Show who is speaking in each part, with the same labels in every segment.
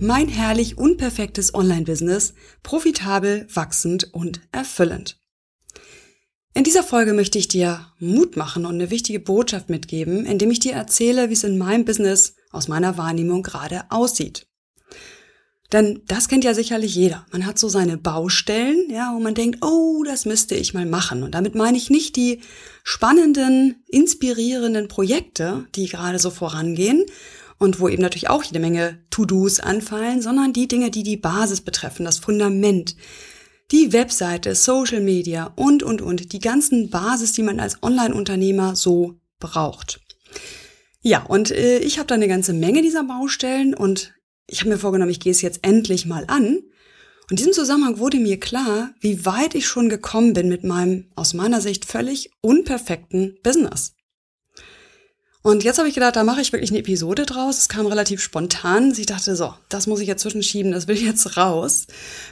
Speaker 1: Mein herrlich unperfektes Online-Business, profitabel, wachsend und erfüllend. In dieser Folge möchte ich dir Mut machen und eine wichtige Botschaft mitgeben, indem ich dir erzähle, wie es in meinem Business aus meiner Wahrnehmung gerade aussieht. Denn das kennt ja sicherlich jeder. Man hat so seine Baustellen, ja, wo man denkt, oh, das müsste ich mal machen. Und damit meine ich nicht die spannenden, inspirierenden Projekte, die gerade so vorangehen und wo eben natürlich auch jede Menge To-Dos anfallen, sondern die Dinge, die die Basis betreffen, das Fundament, die Webseite, Social Media und, und, und, die ganzen Basis, die man als Online-Unternehmer so braucht. Ja, und äh, ich habe da eine ganze Menge dieser Baustellen und ich habe mir vorgenommen, ich gehe es jetzt endlich mal an. Und in diesem Zusammenhang wurde mir klar, wie weit ich schon gekommen bin mit meinem aus meiner Sicht völlig unperfekten Business. Und jetzt habe ich gedacht, da mache ich wirklich eine Episode draus. Es kam relativ spontan. Ich dachte, so, das muss ich jetzt zwischenschieben, das will jetzt raus.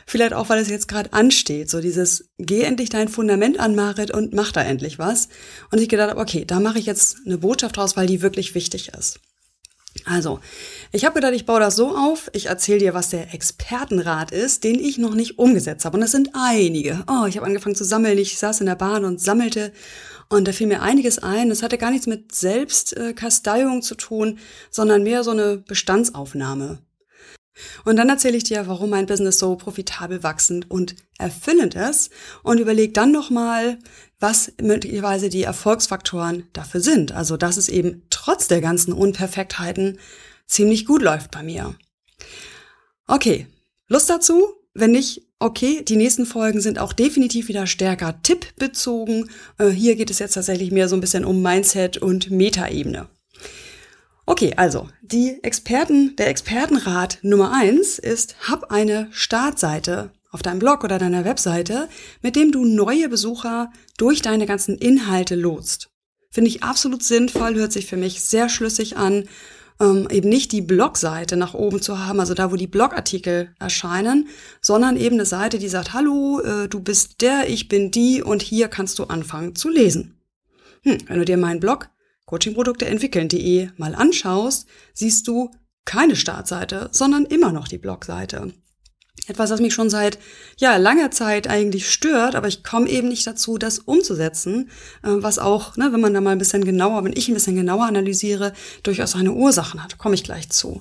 Speaker 1: Vielleicht auch, weil es jetzt gerade ansteht. So dieses, geh endlich dein Fundament an, Marit, und mach da endlich was. Und ich gedacht habe, okay, da mache ich jetzt eine Botschaft draus, weil die wirklich wichtig ist. Also, ich habe gedacht, ich baue das so auf, ich erzähle dir, was der Expertenrat ist, den ich noch nicht umgesetzt habe. Und das sind einige. Oh, ich habe angefangen zu sammeln, ich saß in der Bahn und sammelte und da fiel mir einiges ein. Das hatte gar nichts mit Selbstkasteiung zu tun, sondern mehr so eine Bestandsaufnahme. Und dann erzähle ich dir, warum mein Business so profitabel wachsend und erfüllend ist und überleg dann nochmal, was möglicherweise die Erfolgsfaktoren dafür sind. Also, dass es eben trotz der ganzen Unperfektheiten ziemlich gut läuft bei mir. Okay, Lust dazu? Wenn nicht, okay, die nächsten Folgen sind auch definitiv wieder stärker tippbezogen. Äh, hier geht es jetzt tatsächlich mehr so ein bisschen um Mindset und Metaebene. Okay, also die Experten, der Expertenrat Nummer eins ist, hab eine Startseite auf deinem Blog oder deiner Webseite, mit dem du neue Besucher durch deine ganzen Inhalte lotst. Finde ich absolut sinnvoll, hört sich für mich sehr schlüssig an ähm, eben nicht die Blogseite nach oben zu haben, also da, wo die Blogartikel erscheinen, sondern eben eine Seite, die sagt, hallo, äh, du bist der, ich bin die und hier kannst du anfangen zu lesen. Hm, wenn du dir meinen Blog coachingprodukte entwickeln.de mal anschaust, siehst du keine Startseite, sondern immer noch die Blogseite. Etwas, was mich schon seit ja, langer Zeit eigentlich stört, aber ich komme eben nicht dazu, das umzusetzen, äh, was auch, ne, wenn man da mal ein bisschen genauer, wenn ich ein bisschen genauer analysiere, durchaus seine Ursachen hat, komme ich gleich zu.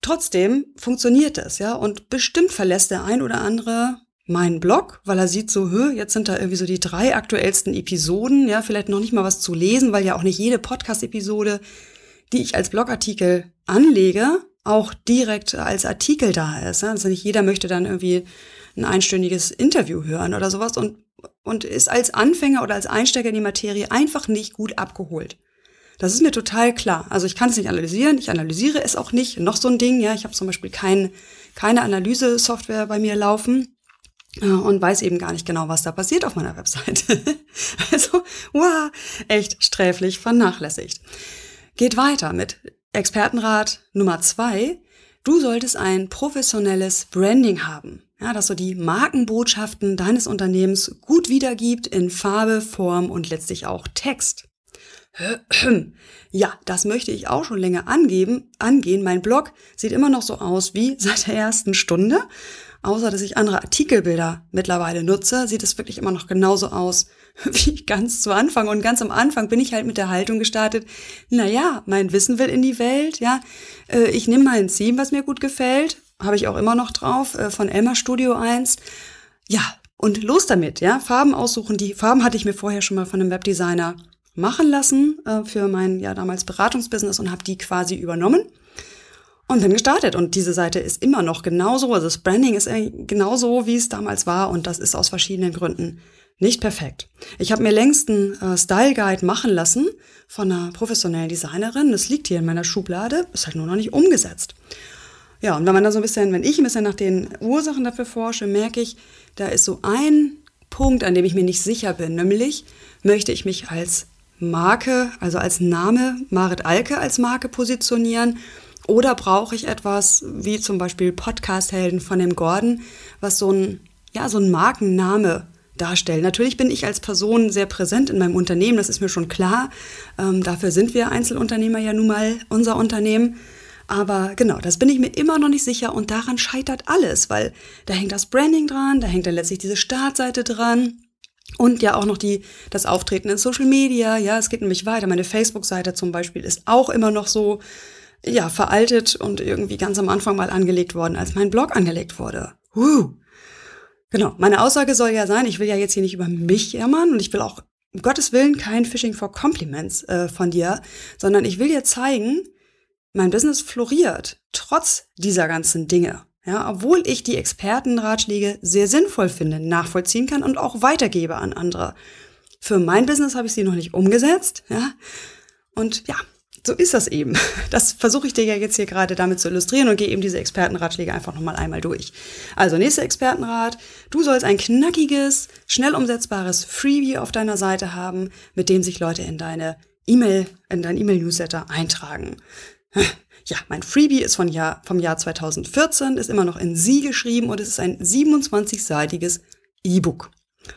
Speaker 1: Trotzdem funktioniert es, ja, und bestimmt verlässt der ein oder andere meinen Blog, weil er sieht so, hö, jetzt sind da irgendwie so die drei aktuellsten Episoden, ja, vielleicht noch nicht mal was zu lesen, weil ja auch nicht jede Podcast-Episode, die ich als Blogartikel anlege, auch direkt als Artikel da ist. Also nicht jeder möchte dann irgendwie ein einstündiges Interview hören oder sowas und, und ist als Anfänger oder als Einsteiger in die Materie einfach nicht gut abgeholt. Das ist mir total klar. Also ich kann es nicht analysieren, ich analysiere es auch nicht. Noch so ein Ding, ja, ich habe zum Beispiel kein, keine Analyse-Software bei mir laufen und weiß eben gar nicht genau, was da passiert auf meiner Webseite. also, wow, echt sträflich vernachlässigt. Geht weiter mit Expertenrat Nummer zwei, du solltest ein professionelles Branding haben. Ja, dass so die Markenbotschaften deines Unternehmens gut wiedergibt in Farbe, Form und letztlich auch Text. Ja, das möchte ich auch schon länger angeben, angehen. Mein Blog sieht immer noch so aus wie seit der ersten Stunde. Außer dass ich andere Artikelbilder mittlerweile nutze, sieht es wirklich immer noch genauso aus wie ganz zu Anfang. Und ganz am Anfang bin ich halt mit der Haltung gestartet, na ja, mein Wissen will in die Welt, ja. Äh, ich nehme mal ein Theme, was mir gut gefällt. Habe ich auch immer noch drauf, äh, von Elmer Studio 1. Ja, und los damit, ja. Farben aussuchen. Die Farben hatte ich mir vorher schon mal von einem Webdesigner machen lassen äh, für mein ja damals Beratungsbusiness und habe die quasi übernommen und bin gestartet. Und diese Seite ist immer noch genauso, also das Branding ist genauso, wie es damals war und das ist aus verschiedenen Gründen nicht perfekt. Ich habe mir längst einen äh, Style Guide machen lassen von einer professionellen Designerin. Das liegt hier in meiner Schublade, ist halt nur noch nicht umgesetzt. Ja, und wenn man da so ein bisschen, wenn ich ein bisschen nach den Ursachen dafür forsche, merke ich, da ist so ein Punkt, an dem ich mir nicht sicher bin, nämlich möchte ich mich als Marke, also als Name Marit Alke als Marke positionieren oder brauche ich etwas wie zum Beispiel Podcast-Helden von dem Gordon, was so ein, ja, so ein Markenname darstellt. Natürlich bin ich als Person sehr präsent in meinem Unternehmen, das ist mir schon klar. Ähm, dafür sind wir Einzelunternehmer ja nun mal unser Unternehmen. Aber genau, das bin ich mir immer noch nicht sicher und daran scheitert alles, weil da hängt das Branding dran, da hängt dann letztlich diese Startseite dran. Und ja auch noch die, das Auftreten in Social Media. Ja, es geht nämlich weiter. Meine Facebook-Seite zum Beispiel ist auch immer noch so, ja, veraltet und irgendwie ganz am Anfang mal angelegt worden, als mein Blog angelegt wurde. Uh. Genau. Meine Aussage soll ja sein, ich will ja jetzt hier nicht über mich jammern und ich will auch um Gottes Willen kein Phishing for Compliments äh, von dir, sondern ich will dir zeigen, mein Business floriert, trotz dieser ganzen Dinge. Ja, obwohl ich die Expertenratschläge sehr sinnvoll finde, nachvollziehen kann und auch weitergebe an andere. Für mein Business habe ich sie noch nicht umgesetzt, ja. Und ja, so ist das eben. Das versuche ich dir ja jetzt hier gerade damit zu illustrieren und gehe eben diese Expertenratschläge einfach nochmal einmal durch. Also nächster Expertenrat. Du sollst ein knackiges, schnell umsetzbares Freebie auf deiner Seite haben, mit dem sich Leute in deine E-Mail, in dein E-Mail-Newsletter eintragen. Ja, mein Freebie ist von Jahr, vom Jahr 2014, ist immer noch in Sie geschrieben und es ist ein 27-seitiges E-Book.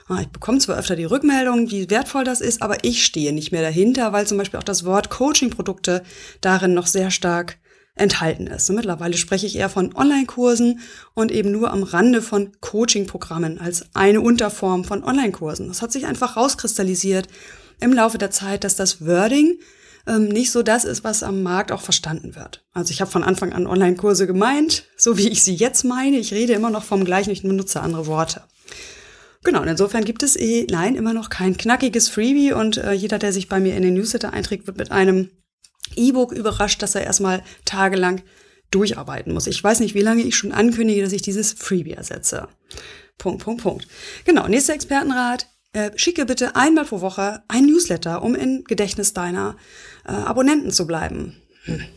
Speaker 1: Ah, ich bekomme zwar öfter die Rückmeldung, wie wertvoll das ist, aber ich stehe nicht mehr dahinter, weil zum Beispiel auch das Wort Coaching-Produkte darin noch sehr stark enthalten ist. Und mittlerweile spreche ich eher von Online-Kursen und eben nur am Rande von Coaching-Programmen als eine Unterform von Online-Kursen. Das hat sich einfach rauskristallisiert im Laufe der Zeit, dass das Wording ähm, nicht so das ist, was am Markt auch verstanden wird. Also ich habe von Anfang an Online-Kurse gemeint, so wie ich sie jetzt meine. Ich rede immer noch vom gleichen, ich benutze andere Worte. Genau, und insofern gibt es eh, nein, immer noch kein knackiges Freebie und äh, jeder, der sich bei mir in den Newsletter einträgt, wird mit einem E-Book überrascht, dass er erstmal tagelang durcharbeiten muss. Ich weiß nicht, wie lange ich schon ankündige, dass ich dieses Freebie ersetze. Punkt, Punkt, Punkt. Genau, nächster Expertenrat. Äh, schicke bitte einmal pro Woche ein Newsletter, um im Gedächtnis deiner äh, Abonnenten zu bleiben.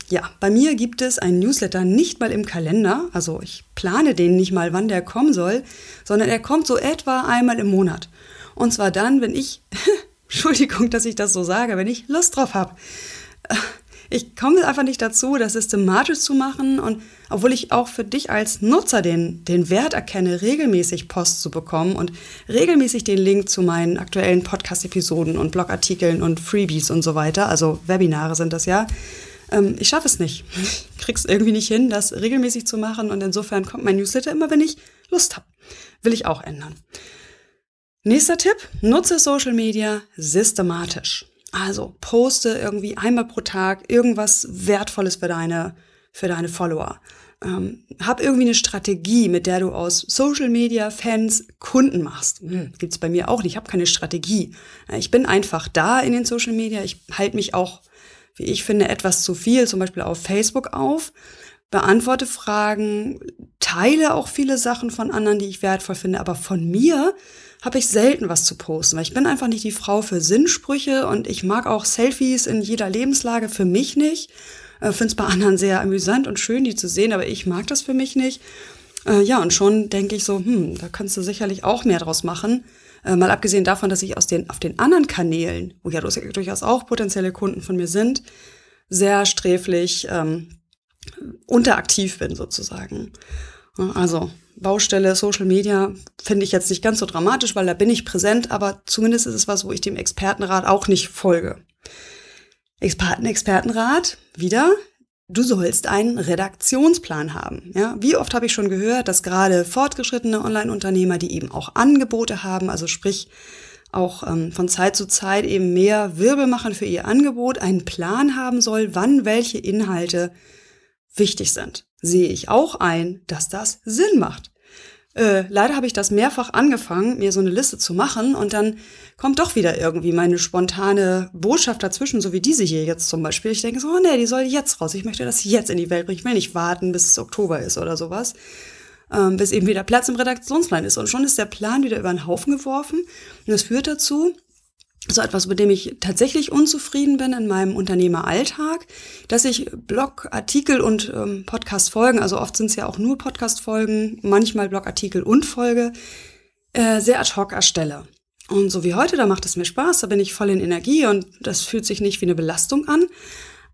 Speaker 1: Ja, bei mir gibt es einen Newsletter nicht mal im Kalender, also ich plane den nicht mal, wann der kommen soll, sondern er kommt so etwa einmal im Monat. Und zwar dann, wenn ich, Entschuldigung, dass ich das so sage, wenn ich Lust drauf habe. Ich komme einfach nicht dazu, das systematisch zu machen und obwohl ich auch für dich als Nutzer den, den Wert erkenne, regelmäßig Post zu bekommen und regelmäßig den Link zu meinen aktuellen Podcast-Episoden und Blogartikeln und Freebies und so weiter, also Webinare sind das ja, ähm, ich schaffe es nicht. Ich krieg's irgendwie nicht hin, das regelmäßig zu machen und insofern kommt mein Newsletter immer, wenn ich Lust habe. Will ich auch ändern. Nächster Tipp, nutze Social Media systematisch. Also poste irgendwie einmal pro Tag irgendwas Wertvolles für deine, für deine Follower. Ähm, hab irgendwie eine Strategie, mit der du aus Social Media Fans Kunden machst. Hm, gibt's bei mir auch nicht. Ich habe keine Strategie. Ich bin einfach da in den Social Media. Ich halte mich auch, wie ich finde, etwas zu viel, zum Beispiel auf Facebook auf, beantworte Fragen, teile auch viele Sachen von anderen, die ich wertvoll finde, aber von mir habe ich selten was zu posten, weil ich bin einfach nicht die Frau für Sinnsprüche und ich mag auch Selfies in jeder Lebenslage für mich nicht. Äh, Finde es bei anderen sehr amüsant und schön, die zu sehen, aber ich mag das für mich nicht. Äh, ja, und schon denke ich so, hm, da kannst du sicherlich auch mehr draus machen. Äh, mal abgesehen davon, dass ich aus den, auf den anderen Kanälen, wo ja durchaus auch potenzielle Kunden von mir sind, sehr sträflich ähm, unteraktiv bin sozusagen. Also Baustelle Social Media finde ich jetzt nicht ganz so dramatisch, weil da bin ich präsent, aber zumindest ist es was, wo ich dem Expertenrat auch nicht folge. Experten, Expertenrat, wieder, du sollst einen Redaktionsplan haben. Ja, wie oft habe ich schon gehört, dass gerade fortgeschrittene Online-Unternehmer, die eben auch Angebote haben, also sprich auch ähm, von Zeit zu Zeit eben mehr Wirbel machen für ihr Angebot, einen Plan haben soll, wann welche Inhalte wichtig sind. Sehe ich auch ein, dass das Sinn macht. Äh, leider habe ich das mehrfach angefangen, mir so eine Liste zu machen und dann kommt doch wieder irgendwie meine spontane Botschaft dazwischen, so wie diese hier jetzt zum Beispiel. Ich denke so, oh nee, die soll jetzt raus. Ich möchte das jetzt in die Welt bringen. Ich will nicht warten, bis es Oktober ist oder sowas. Ähm, bis eben wieder Platz im Redaktionsplan ist. Und schon ist der Plan wieder über den Haufen geworfen. Und das führt dazu, so etwas, mit dem ich tatsächlich unzufrieden bin in meinem Unternehmeralltag, dass ich Blogartikel und ähm, Podcast-Folgen, also oft sind es ja auch nur Podcast-Folgen, manchmal Blogartikel und Folge, äh, sehr ad hoc erstelle. Und so wie heute, da macht es mir Spaß, da bin ich voll in Energie und das fühlt sich nicht wie eine Belastung an.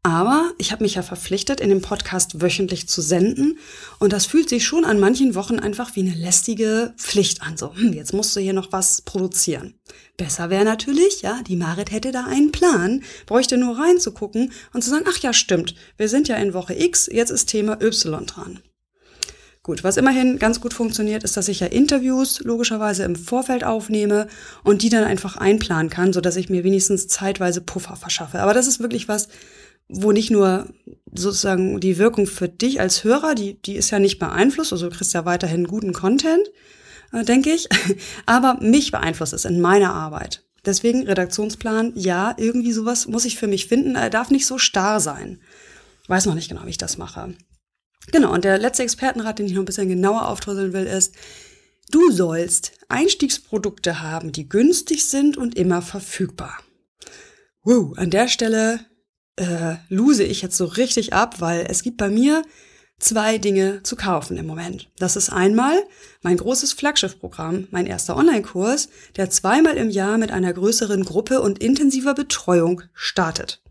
Speaker 1: Aber ich habe mich ja verpflichtet, in dem Podcast wöchentlich zu senden. Und das fühlt sich schon an manchen Wochen einfach wie eine lästige Pflicht an. So, hm, jetzt musst du hier noch was produzieren. Besser wäre natürlich, ja, die Marit hätte da einen Plan, bräuchte nur reinzugucken und zu sagen, ach ja, stimmt, wir sind ja in Woche X, jetzt ist Thema Y dran. Gut, was immerhin ganz gut funktioniert, ist, dass ich ja Interviews logischerweise im Vorfeld aufnehme und die dann einfach einplanen kann, so dass ich mir wenigstens zeitweise Puffer verschaffe. Aber das ist wirklich was, wo nicht nur sozusagen die Wirkung für dich als Hörer, die, die ist ja nicht beeinflusst, also du kriegst ja weiterhin guten Content, äh, denke ich, aber mich beeinflusst es in meiner Arbeit. Deswegen Redaktionsplan, ja, irgendwie sowas muss ich für mich finden, er darf nicht so starr sein. Weiß noch nicht genau, wie ich das mache. Genau, und der letzte Expertenrat, den ich noch ein bisschen genauer aufdröseln will, ist, du sollst Einstiegsprodukte haben, die günstig sind und immer verfügbar. Wow, an der Stelle äh, lose ich jetzt so richtig ab, weil es gibt bei mir zwei Dinge zu kaufen im Moment. Das ist einmal mein großes Flaggschiffprogramm, mein erster Online-Kurs, der zweimal im Jahr mit einer größeren Gruppe und intensiver Betreuung startet.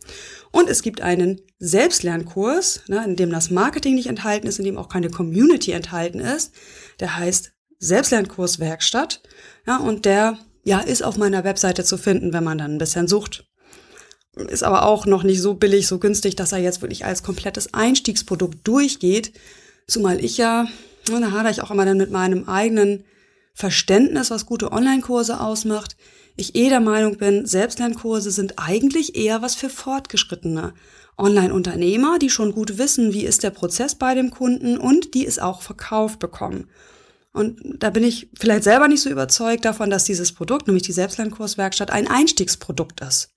Speaker 1: Und es gibt einen Selbstlernkurs, ne, in dem das Marketing nicht enthalten ist, in dem auch keine Community enthalten ist. Der heißt Selbstlernkurs Werkstatt. Ja, und der ja, ist auf meiner Webseite zu finden, wenn man dann ein bisschen sucht ist aber auch noch nicht so billig, so günstig, dass er jetzt wirklich als komplettes Einstiegsprodukt durchgeht. Zumal ich ja, da hadere ich auch immer dann mit meinem eigenen Verständnis, was gute Online-Kurse ausmacht. Ich eh der Meinung bin, Selbstlernkurse sind eigentlich eher was für Fortgeschrittene. Online-Unternehmer, die schon gut wissen, wie ist der Prozess bei dem Kunden und die es auch verkauft bekommen. Und da bin ich vielleicht selber nicht so überzeugt davon, dass dieses Produkt, nämlich die Selbstlernkurswerkstatt, ein Einstiegsprodukt ist.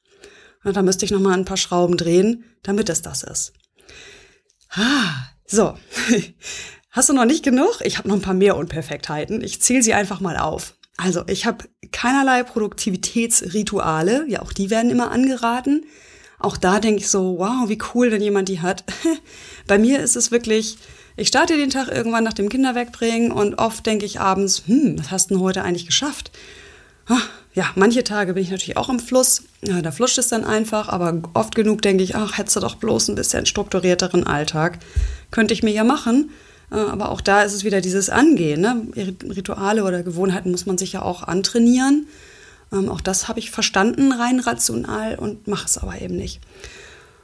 Speaker 1: Und da müsste ich noch mal ein paar Schrauben drehen, damit es das ist. Ah, so. Hast du noch nicht genug? Ich habe noch ein paar mehr Unperfektheiten. Ich zähle sie einfach mal auf. Also, ich habe keinerlei Produktivitätsrituale. Ja, auch die werden immer angeraten. Auch da denke ich so, wow, wie cool, wenn jemand die hat. Bei mir ist es wirklich, ich starte den Tag irgendwann nach dem Kinderwegbringen und oft denke ich abends, hm, was hast du denn heute eigentlich geschafft? Ah, ja, manche Tage bin ich natürlich auch im Fluss. Ja, da fluscht es dann einfach, aber oft genug denke ich, ach, hättest du doch bloß ein bisschen strukturierteren Alltag. Könnte ich mir ja machen. Äh, aber auch da ist es wieder dieses Angehen. Ne? Rituale oder Gewohnheiten muss man sich ja auch antrainieren. Ähm, auch das habe ich verstanden, rein rational und mache es aber eben nicht.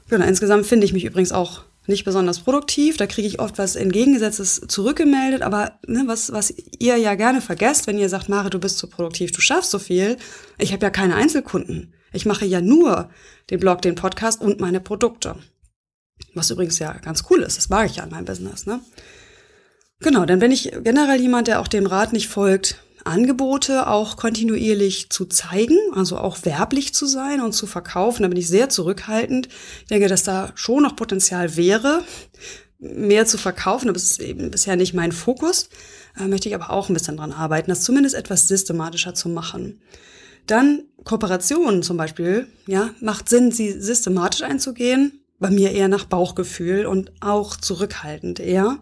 Speaker 1: Genau, insgesamt finde ich mich übrigens auch nicht besonders produktiv. Da kriege ich oft was Entgegengesetztes zurückgemeldet. Aber ne, was, was ihr ja gerne vergesst, wenn ihr sagt, Mare, du bist so produktiv, du schaffst so viel. Ich habe ja keine Einzelkunden. Ich mache ja nur den Blog, den Podcast und meine Produkte. Was übrigens ja ganz cool ist. Das mag ich ja an meinem Business. Ne? Genau, dann bin ich generell jemand, der auch dem Rat nicht folgt, Angebote auch kontinuierlich zu zeigen, also auch werblich zu sein und zu verkaufen. Da bin ich sehr zurückhaltend. Ich denke, dass da schon noch Potenzial wäre, mehr zu verkaufen, aber es ist eben bisher nicht mein Fokus. Da möchte ich aber auch ein bisschen dran arbeiten, das zumindest etwas systematischer zu machen. Dann Kooperationen zum Beispiel, ja, macht Sinn, sie systematisch einzugehen. Bei mir eher nach Bauchgefühl und auch zurückhaltend eher.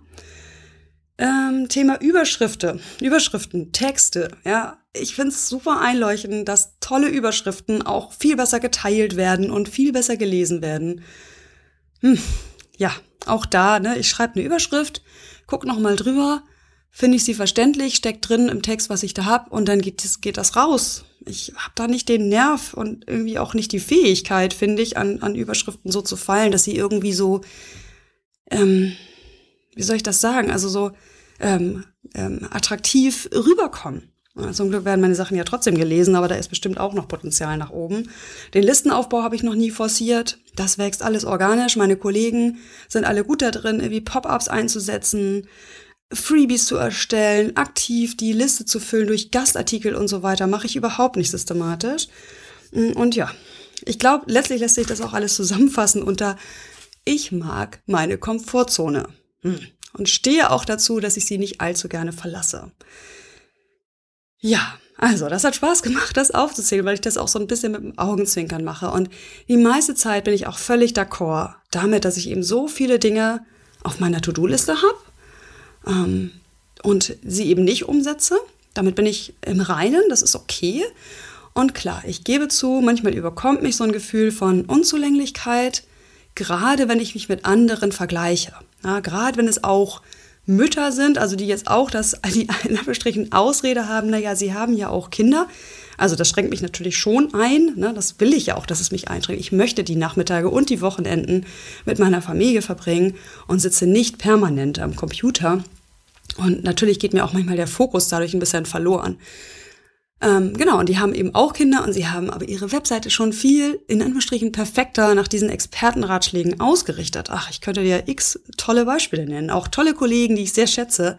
Speaker 1: Ähm, Thema Überschriften, Überschriften, Texte. Ja, ich finde es super einleuchtend, dass tolle Überschriften auch viel besser geteilt werden und viel besser gelesen werden. Hm, ja, auch da, ne, ich schreibe eine Überschrift, guck noch mal drüber, finde ich sie verständlich, steckt drin im Text, was ich da hab, und dann geht das, geht das raus. Ich habe da nicht den Nerv und irgendwie auch nicht die Fähigkeit, finde ich, an, an Überschriften so zu fallen, dass sie irgendwie so ähm, wie soll ich das sagen, also so ähm, ähm, attraktiv rüberkommen. Zum Glück werden meine Sachen ja trotzdem gelesen, aber da ist bestimmt auch noch Potenzial nach oben. Den Listenaufbau habe ich noch nie forciert. Das wächst alles organisch. Meine Kollegen sind alle gut da drin, irgendwie Pop-ups einzusetzen, Freebies zu erstellen, aktiv die Liste zu füllen durch Gastartikel und so weiter. Mache ich überhaupt nicht systematisch. Und ja, ich glaube, letztlich lässt sich das auch alles zusammenfassen unter ich mag meine Komfortzone. Hm. Und stehe auch dazu, dass ich sie nicht allzu gerne verlasse. Ja, Also, das hat Spaß gemacht, das aufzuzählen, weil ich das auch so ein bisschen mit dem Augenzwinkern mache. Und die meiste Zeit bin ich auch völlig d'accord damit, dass ich eben so viele Dinge auf meiner To-Do-Liste habe ähm, und sie eben nicht umsetze. Damit bin ich im Reinen, das ist okay. Und klar, ich gebe zu, manchmal überkommt mich so ein Gefühl von Unzulänglichkeit, gerade wenn ich mich mit anderen vergleiche. Ja, gerade wenn es auch Mütter sind, also die jetzt auch das, die in Ausrede haben, naja, sie haben ja auch Kinder. Also das schränkt mich natürlich schon ein. Ne? Das will ich ja auch, dass es mich einschränkt. Ich möchte die Nachmittage und die Wochenenden mit meiner Familie verbringen und sitze nicht permanent am Computer. Und natürlich geht mir auch manchmal der Fokus dadurch ein bisschen verloren. Ähm, genau, und die haben eben auch Kinder und sie haben aber ihre Webseite schon viel, in Anführungsstrichen, perfekter nach diesen Expertenratschlägen ausgerichtet. Ach, ich könnte dir x tolle Beispiele nennen, auch tolle Kollegen, die ich sehr schätze.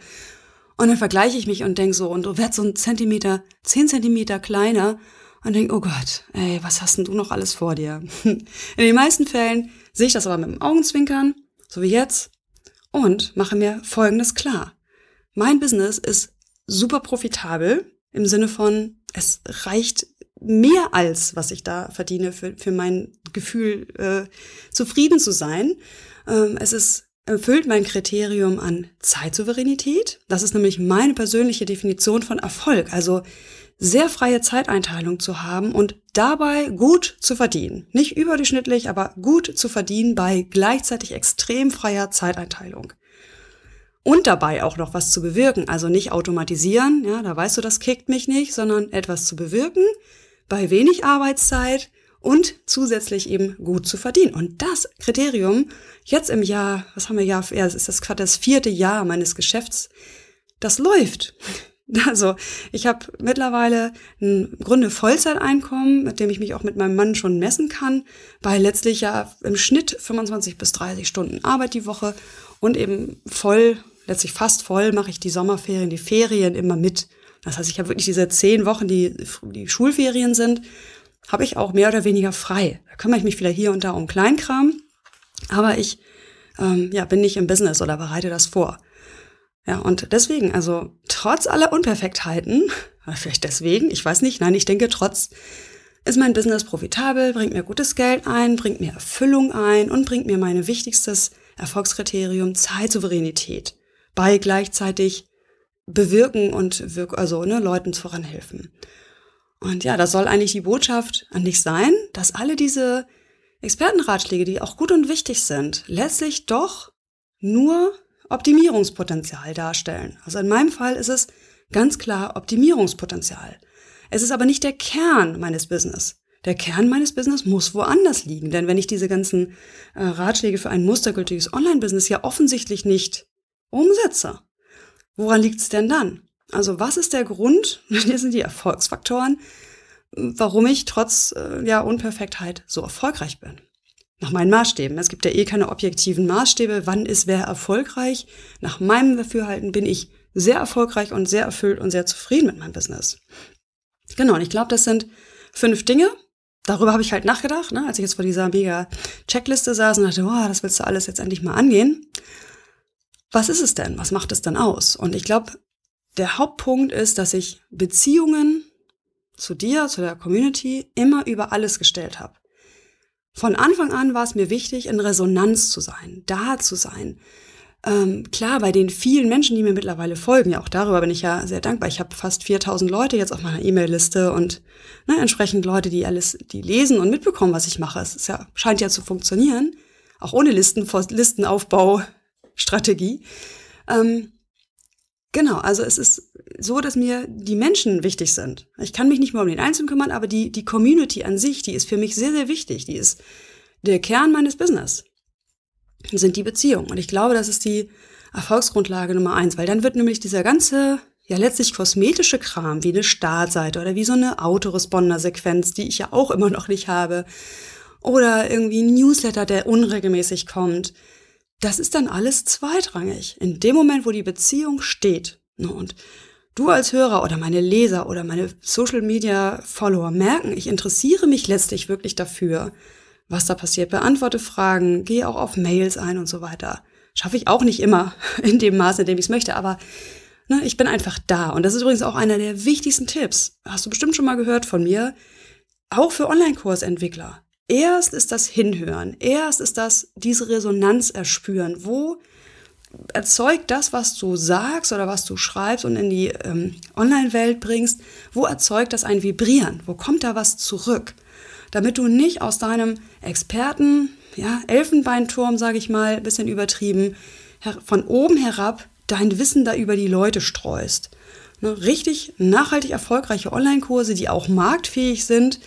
Speaker 1: Und dann vergleiche ich mich und denke so, und du wirst so ein Zentimeter, zehn Zentimeter kleiner und denke, oh Gott, ey, was hast denn du noch alles vor dir? In den meisten Fällen sehe ich das aber mit dem Augenzwinkern, so wie jetzt, und mache mir Folgendes klar. Mein Business ist super profitabel im Sinne von, es reicht mehr als, was ich da verdiene, für, für mein Gefühl, äh, zufrieden zu sein. Ähm, es ist erfüllt mein Kriterium an Zeitsouveränität. Das ist nämlich meine persönliche Definition von Erfolg. Also sehr freie Zeiteinteilung zu haben und dabei gut zu verdienen. Nicht überdurchschnittlich, aber gut zu verdienen bei gleichzeitig extrem freier Zeiteinteilung und dabei auch noch was zu bewirken. Also nicht automatisieren, ja, da weißt du, das kickt mich nicht, sondern etwas zu bewirken bei wenig Arbeitszeit und zusätzlich eben gut zu verdienen. Und das Kriterium jetzt im Jahr, was haben wir Jahr, ja, es ist das gerade das vierte Jahr meines Geschäfts, das läuft. Also ich habe mittlerweile ein Grunde Vollzeiteinkommen, mit dem ich mich auch mit meinem Mann schon messen kann, bei letztlich ja im Schnitt 25 bis 30 Stunden Arbeit die Woche und eben voll letztlich fast voll mache ich die Sommerferien, die Ferien immer mit. Das heißt, ich habe wirklich diese zehn Wochen, die, die Schulferien sind, habe ich auch mehr oder weniger frei. Da kümmere ich mich wieder hier und da um Kleinkram, aber ich ähm, ja, bin nicht im Business oder bereite das vor. Ja, und deswegen, also trotz aller Unperfektheiten, vielleicht deswegen, ich weiß nicht, nein, ich denke trotz, ist mein Business profitabel, bringt mir gutes Geld ein, bringt mir Erfüllung ein und bringt mir mein wichtigstes Erfolgskriterium Zeitsouveränität bei gleichzeitig bewirken und wirk also ne, Leuten voranhelfen. Und ja, das soll eigentlich die Botschaft an dich sein, dass alle diese Expertenratschläge, die auch gut und wichtig sind, letztlich doch nur Optimierungspotenzial darstellen. Also in meinem Fall ist es ganz klar Optimierungspotenzial. Es ist aber nicht der Kern meines Business. Der Kern meines Business muss woanders liegen, denn wenn ich diese ganzen äh, Ratschläge für ein mustergültiges Online-Business ja offensichtlich nicht umsetze. Woran liegt es denn dann? Also was ist der Grund, hier sind die Erfolgsfaktoren, warum ich trotz äh, ja, Unperfektheit so erfolgreich bin? Nach meinen Maßstäben. Es gibt ja eh keine objektiven Maßstäbe, wann ist wer erfolgreich. Nach meinem Dafürhalten bin ich sehr erfolgreich und sehr erfüllt und sehr zufrieden mit meinem Business. Genau, und ich glaube, das sind fünf Dinge. Darüber habe ich halt nachgedacht, ne, als ich jetzt vor dieser mega Checkliste saß und dachte, oh, das willst du alles jetzt endlich mal angehen was ist es denn? Was macht es denn aus? Und ich glaube, der Hauptpunkt ist, dass ich Beziehungen zu dir, zu der Community immer über alles gestellt habe. Von Anfang an war es mir wichtig, in Resonanz zu sein, da zu sein. Ähm, klar, bei den vielen Menschen, die mir mittlerweile folgen, ja auch darüber bin ich ja sehr dankbar. Ich habe fast 4000 Leute jetzt auf meiner E-Mail-Liste und ne, entsprechend Leute, die alles, die lesen und mitbekommen, was ich mache. Es ja, scheint ja zu funktionieren, auch ohne Listen, Listenaufbau Strategie. Ähm, genau, also es ist so, dass mir die Menschen wichtig sind. Ich kann mich nicht mehr um den Einzelnen kümmern, aber die, die Community an sich, die ist für mich sehr, sehr wichtig. Die ist der Kern meines Business. Sind die Beziehungen. Und ich glaube, das ist die Erfolgsgrundlage Nummer eins, weil dann wird nämlich dieser ganze, ja letztlich kosmetische Kram, wie eine Startseite oder wie so eine Autoresponder-Sequenz, die ich ja auch immer noch nicht habe, oder irgendwie ein Newsletter, der unregelmäßig kommt, das ist dann alles zweitrangig. In dem Moment, wo die Beziehung steht ne, und du als Hörer oder meine Leser oder meine Social Media Follower merken, ich interessiere mich letztlich wirklich dafür, was da passiert, beantworte Fragen, gehe auch auf Mails ein und so weiter. Schaffe ich auch nicht immer in dem Maße, in dem ich es möchte, aber Ne, ich bin einfach da. Und das ist übrigens auch einer der wichtigsten Tipps. Hast du bestimmt schon mal gehört von mir. Auch für Online-Kursentwickler. Erst ist das Hinhören. Erst ist das diese Resonanz erspüren. Wo erzeugt das, was du sagst oder was du schreibst und in die ähm, Online-Welt bringst, wo erzeugt das ein Vibrieren? Wo kommt da was zurück? Damit du nicht aus deinem Experten, ja, Elfenbeinturm, sage ich mal, bisschen übertrieben, von oben herab dein Wissen da über die Leute streust. Ne, richtig nachhaltig erfolgreiche Online-Kurse, die auch marktfähig sind,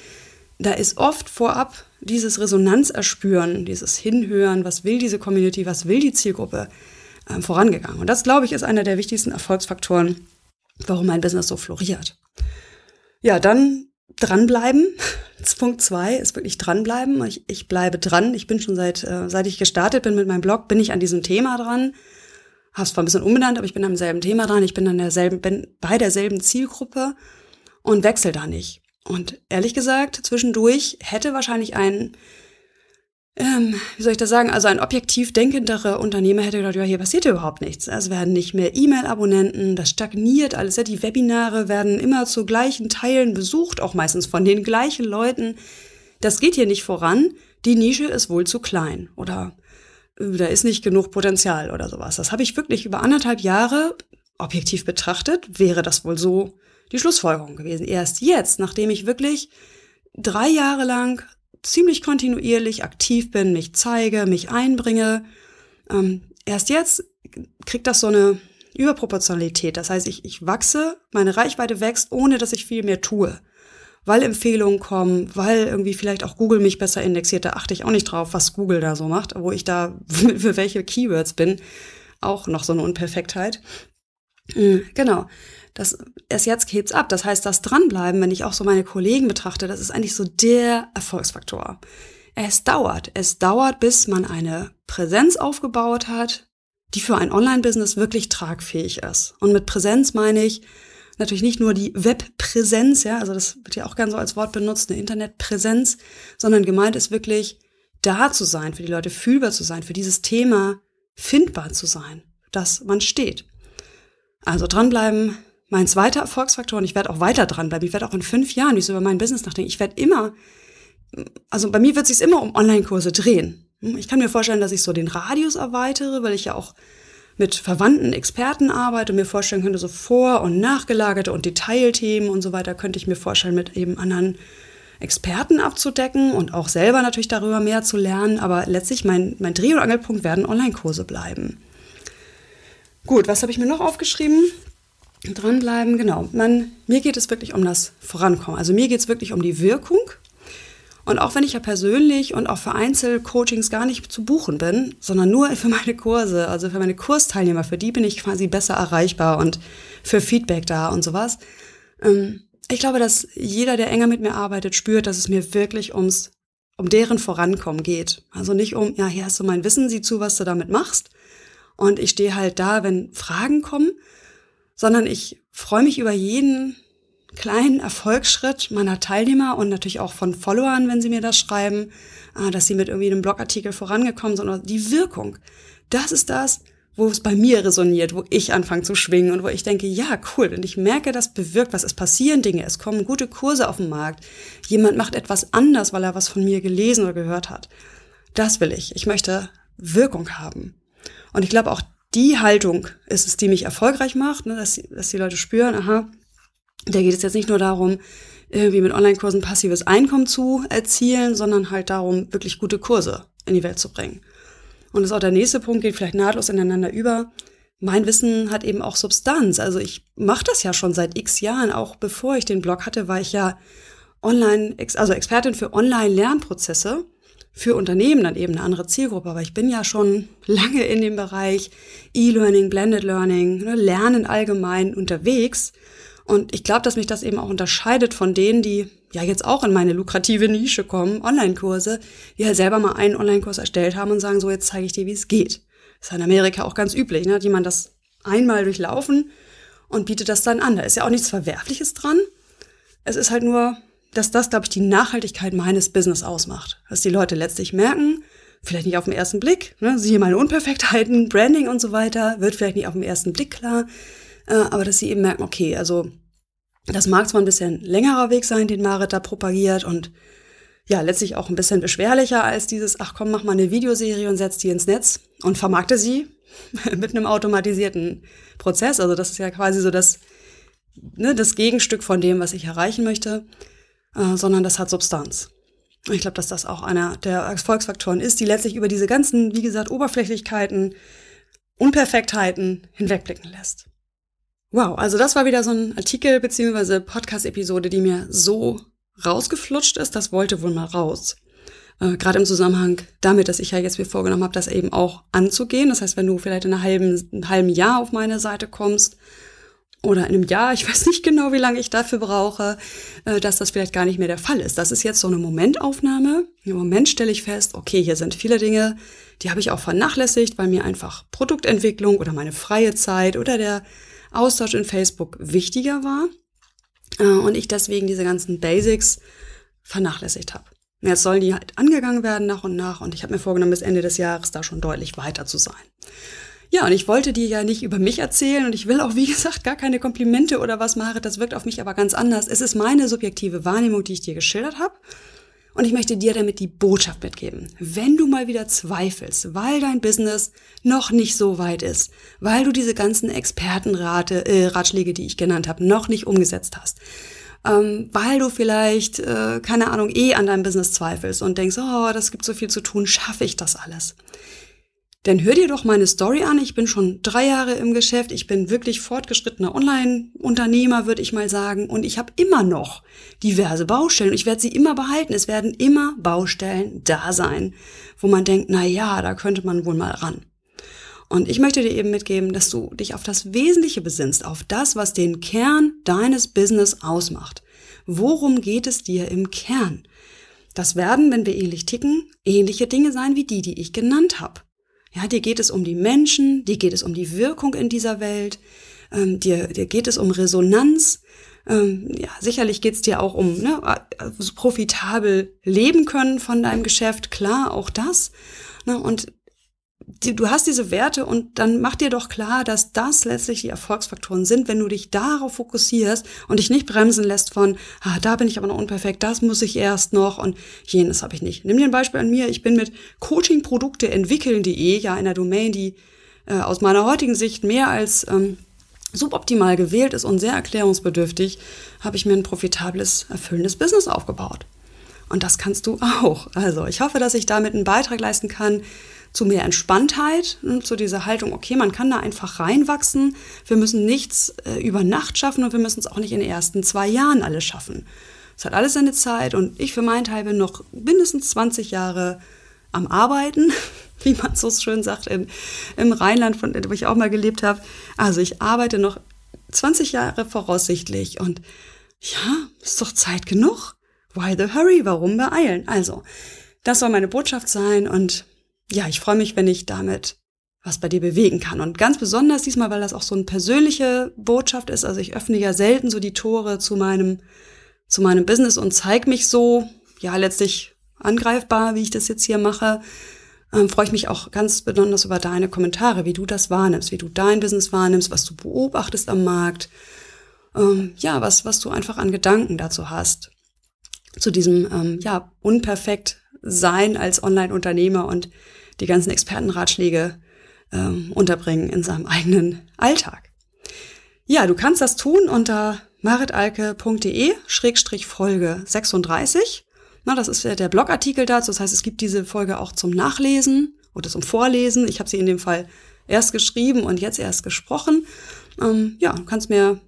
Speaker 1: da ist oft vorab dieses Resonanzerspüren, dieses Hinhören, was will diese Community, was will die Zielgruppe, äh, vorangegangen. Und das, glaube ich, ist einer der wichtigsten Erfolgsfaktoren, warum mein Business so floriert. Ja, dann dranbleiben. Punkt zwei ist wirklich dranbleiben. Ich, ich bleibe dran. Ich bin schon seit, äh, seit ich gestartet bin mit meinem Blog, bin ich an diesem Thema dran. Hab's zwar ein bisschen umbenannt, aber ich bin am selben Thema dran. Ich bin an derselben, bin bei derselben Zielgruppe und wechsle da nicht. Und ehrlich gesagt, zwischendurch hätte wahrscheinlich ein ähm, wie soll ich das sagen, also ein objektiv denkendere Unternehmer hätte gedacht, ja, hier passiert ja überhaupt nichts. Es werden nicht mehr E-Mail-Abonnenten, das stagniert alles. Ja, die Webinare werden immer zu gleichen Teilen besucht, auch meistens von den gleichen Leuten. Das geht hier nicht voran. Die Nische ist wohl zu klein oder äh, da ist nicht genug Potenzial oder sowas. Das habe ich wirklich über anderthalb Jahre objektiv betrachtet, wäre das wohl so die Schlussfolgerung gewesen. Erst jetzt, nachdem ich wirklich drei Jahre lang ziemlich kontinuierlich aktiv bin, mich zeige, mich einbringe. Ähm, erst jetzt kriegt das so eine Überproportionalität. Das heißt, ich, ich wachse, meine Reichweite wächst, ohne dass ich viel mehr tue. Weil Empfehlungen kommen, weil irgendwie vielleicht auch Google mich besser indexiert. Da achte ich auch nicht drauf, was Google da so macht, wo ich da für welche Keywords bin. Auch noch so eine Unperfektheit. Hm, genau das, erst jetzt geht's ab. Das heißt, das Dranbleiben, wenn ich auch so meine Kollegen betrachte, das ist eigentlich so der Erfolgsfaktor. Es dauert. Es dauert, bis man eine Präsenz aufgebaut hat, die für ein Online-Business wirklich tragfähig ist. Und mit Präsenz meine ich natürlich nicht nur die Webpräsenz, ja, also das wird ja auch gern so als Wort benutzt, eine Internetpräsenz, sondern gemeint ist wirklich da zu sein, für die Leute fühlbar zu sein, für dieses Thema findbar zu sein, dass man steht. Also dranbleiben, mein zweiter Erfolgsfaktor, und ich werde auch weiter dranbleiben, ich werde auch in fünf Jahren, wie ich so über mein Business nachdenke, ich werde immer, also bei mir wird es sich immer um Online-Kurse drehen. Ich kann mir vorstellen, dass ich so den Radius erweitere, weil ich ja auch mit verwandten Experten arbeite und mir vorstellen könnte, so vor- und nachgelagerte und Detailthemen und so weiter, könnte ich mir vorstellen, mit eben anderen Experten abzudecken und auch selber natürlich darüber mehr zu lernen. Aber letztlich mein, mein Dreh- und Angelpunkt werden Online-Kurse bleiben. Gut, was habe ich mir noch aufgeschrieben? Dranbleiben, genau. Man, mir geht es wirklich um das Vorankommen. Also mir geht es wirklich um die Wirkung. Und auch wenn ich ja persönlich und auch für Einzelcoachings gar nicht zu buchen bin, sondern nur für meine Kurse, also für meine Kursteilnehmer, für die bin ich quasi besser erreichbar und für Feedback da und sowas. Ähm, ich glaube, dass jeder, der enger mit mir arbeitet, spürt, dass es mir wirklich ums, um deren Vorankommen geht. Also nicht um, ja, hier hast du mein Wissen, sieh zu, was du damit machst. Und ich stehe halt da, wenn Fragen kommen, sondern ich freue mich über jeden kleinen Erfolgsschritt meiner Teilnehmer und natürlich auch von Followern, wenn sie mir das schreiben, äh, dass sie mit irgendwie einem Blogartikel vorangekommen sind oder die Wirkung. Das ist das, wo es bei mir resoniert, wo ich anfange zu schwingen und wo ich denke, ja, cool, und ich merke, das bewirkt was, es passieren Dinge, es kommen gute Kurse auf den Markt, jemand macht etwas anders, weil er was von mir gelesen oder gehört hat. Das will ich. Ich möchte Wirkung haben. Und ich glaube, auch die Haltung ist es, die mich erfolgreich macht, ne, dass, dass die Leute spüren, aha, da geht es jetzt nicht nur darum, irgendwie mit Online-Kursen passives Einkommen zu erzielen, sondern halt darum, wirklich gute Kurse in die Welt zu bringen. Und das ist auch der nächste Punkt, geht vielleicht nahtlos ineinander über. Mein Wissen hat eben auch Substanz. Also ich mache das ja schon seit x Jahren. Auch bevor ich den Blog hatte, war ich ja Online, also Expertin für Online-Lernprozesse für Unternehmen dann eben eine andere Zielgruppe. Aber ich bin ja schon lange in dem Bereich E-Learning, Blended Learning, ne, Lernen allgemein unterwegs. Und ich glaube, dass mich das eben auch unterscheidet von denen, die ja jetzt auch in meine lukrative Nische kommen, Online-Kurse, die halt selber mal einen Online-Kurs erstellt haben und sagen, so jetzt zeige ich dir, wie es geht. Das ist in Amerika auch ganz üblich, ne? die man das einmal durchlaufen und bietet das dann an. Da ist ja auch nichts Verwerfliches dran. Es ist halt nur dass das, glaube ich, die Nachhaltigkeit meines Business ausmacht. Dass die Leute letztlich merken, vielleicht nicht auf den ersten Blick, ne, siehe meine Unperfektheiten, Branding und so weiter, wird vielleicht nicht auf den ersten Blick klar. äh, aber dass sie eben merken, okay, also das mag zwar ein bisschen längerer Weg sein, den Marit da propagiert und ja, letztlich auch ein bisschen beschwerlicher als dieses, ach komm, mach mal eine Videoserie und setz die ins Netz und vermarkte sie mit einem automatisierten Prozess. Also das ist ja quasi so das, ne, das Gegenstück von dem, was ich erreichen möchte, äh, sondern das hat Substanz. Ich glaube, dass das auch einer der Erfolgsfaktoren ist, die letztlich über diese ganzen, wie gesagt, Oberflächlichkeiten, Unperfektheiten hinwegblicken lässt. Wow, also das war wieder so ein Artikel beziehungsweise Podcast-Episode, die mir so rausgeflutscht ist. Das wollte wohl mal raus. Äh, Gerade im Zusammenhang damit, dass ich ja jetzt mir vorgenommen habe, das eben auch anzugehen. Das heißt, wenn du vielleicht in einem halben, einem halben Jahr auf meine Seite kommst oder in einem Jahr, ich weiß nicht genau, wie lange ich dafür brauche, äh, dass das vielleicht gar nicht mehr der Fall ist. Das ist jetzt so eine Momentaufnahme. Im Moment stelle ich fest, okay, hier sind viele Dinge, die habe ich auch vernachlässigt, weil mir einfach Produktentwicklung oder meine freie Zeit oder der Austausch in Facebook wichtiger war äh, und ich deswegen diese ganzen Basics vernachlässigt habe. Jetzt sollen die halt angegangen werden nach und nach und ich habe mir vorgenommen, bis Ende des Jahres da schon deutlich weiter zu sein. Ja, und ich wollte dir ja nicht über mich erzählen und ich will auch, wie gesagt, gar keine Komplimente oder was mache. Das wirkt auf mich aber ganz anders. Es ist meine subjektive Wahrnehmung, die ich dir geschildert habe. Und ich möchte dir damit die Botschaft mitgeben. Wenn du mal wieder zweifelst, weil dein Business noch nicht so weit ist, weil du diese ganzen Expertenrate, äh, Ratschläge, die ich genannt habe, noch nicht umgesetzt hast, ähm, weil du vielleicht, äh, keine Ahnung, eh an deinem Business zweifelst und denkst, oh, das gibt so viel zu tun, schaffe ich das alles? Dann hör dir doch meine Story an. Ich bin schon drei Jahre im Geschäft. Ich bin wirklich fortgeschrittener Online-Unternehmer, würde ich mal sagen. Und ich habe immer noch diverse Baustellen. Ich werde sie immer behalten. Es werden immer Baustellen da sein, wo man denkt, na ja, da könnte man wohl mal ran. Und ich möchte dir eben mitgeben, dass du dich auf das Wesentliche besinnst, auf das, was den Kern deines Business ausmacht. Worum geht es dir im Kern? Das werden, wenn wir ähnlich ticken, ähnliche Dinge sein wie die, die ich genannt habe. Ja, dir geht es um die Menschen, dir geht es um die Wirkung in dieser Welt, ähm, dir, dir geht es um Resonanz. Ähm, ja, sicherlich geht es dir auch um ne, also profitabel leben können von deinem Geschäft, klar, auch das. Ne, und die, du hast diese Werte und dann mach dir doch klar, dass das letztlich die Erfolgsfaktoren sind, wenn du dich darauf fokussierst und dich nicht bremsen lässt von, ah, da bin ich aber noch unperfekt, das muss ich erst noch und jenes habe ich nicht. Nimm dir ein Beispiel an mir. Ich bin mit coachingprodukte entwickeln.de, ja einer Domain, die äh, aus meiner heutigen Sicht mehr als ähm, suboptimal gewählt ist und sehr erklärungsbedürftig, habe ich mir ein profitables, erfüllendes Business aufgebaut. Und das kannst du auch. Also ich hoffe, dass ich damit einen Beitrag leisten kann, zu mehr Entspanntheit, ne, zu dieser Haltung, okay, man kann da einfach reinwachsen. Wir müssen nichts äh, über Nacht schaffen und wir müssen es auch nicht in den ersten zwei Jahren alles schaffen. Es hat alles seine Zeit und ich für meinen Teil bin noch mindestens 20 Jahre am Arbeiten, wie man so schön sagt, im, im Rheinland, von, wo ich auch mal gelebt habe. Also ich arbeite noch 20 Jahre voraussichtlich und ja, ist doch Zeit genug. Why the hurry? Warum beeilen? Also, das soll meine Botschaft sein und ja, ich freue mich, wenn ich damit was bei dir bewegen kann. Und ganz besonders diesmal, weil das auch so eine persönliche Botschaft ist. Also ich öffne ja selten so die Tore zu meinem, zu meinem Business und zeige mich so, ja, letztlich angreifbar, wie ich das jetzt hier mache. Ähm, freue ich mich auch ganz besonders über deine Kommentare, wie du das wahrnimmst, wie du dein Business wahrnimmst, was du beobachtest am Markt. Ähm, ja, was, was du einfach an Gedanken dazu hast. Zu diesem, ähm, ja, unperfekt sein als Online-Unternehmer und die ganzen Expertenratschläge ähm, unterbringen in seinem eigenen Alltag. Ja, du kannst das tun unter maritalke.de Schrägstrich Folge 36. Na, das ist der Blogartikel dazu. Das heißt, es gibt diese Folge auch zum Nachlesen oder zum Vorlesen. Ich habe sie in dem Fall erst geschrieben und jetzt erst gesprochen. Ähm, ja, du kannst mir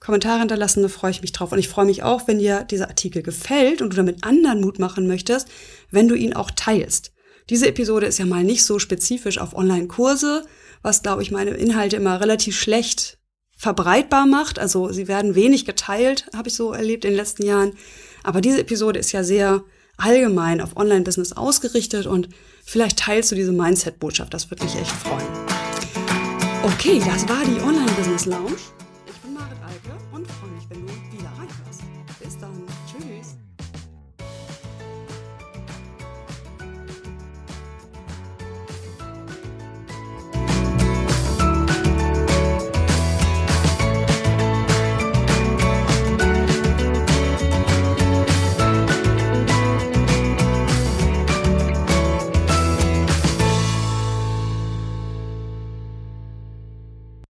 Speaker 1: Kommentare hinterlassen, da freue ich mich drauf. Und ich freue mich auch, wenn dir dieser Artikel gefällt und du damit anderen Mut machen möchtest, wenn du ihn auch teilst. Diese Episode ist ja mal nicht so spezifisch auf Online-Kurse, was, glaube ich, meine Inhalte immer relativ schlecht verbreitbar macht. Also sie werden wenig geteilt, habe ich so erlebt in den letzten Jahren. Aber diese Episode ist ja sehr allgemein auf Online-Business ausgerichtet und vielleicht teilst du diese Mindset-Botschaft. Das würde mich echt freuen. Okay, das war die Online-Business Lounge. Ich bin Marit Alke und du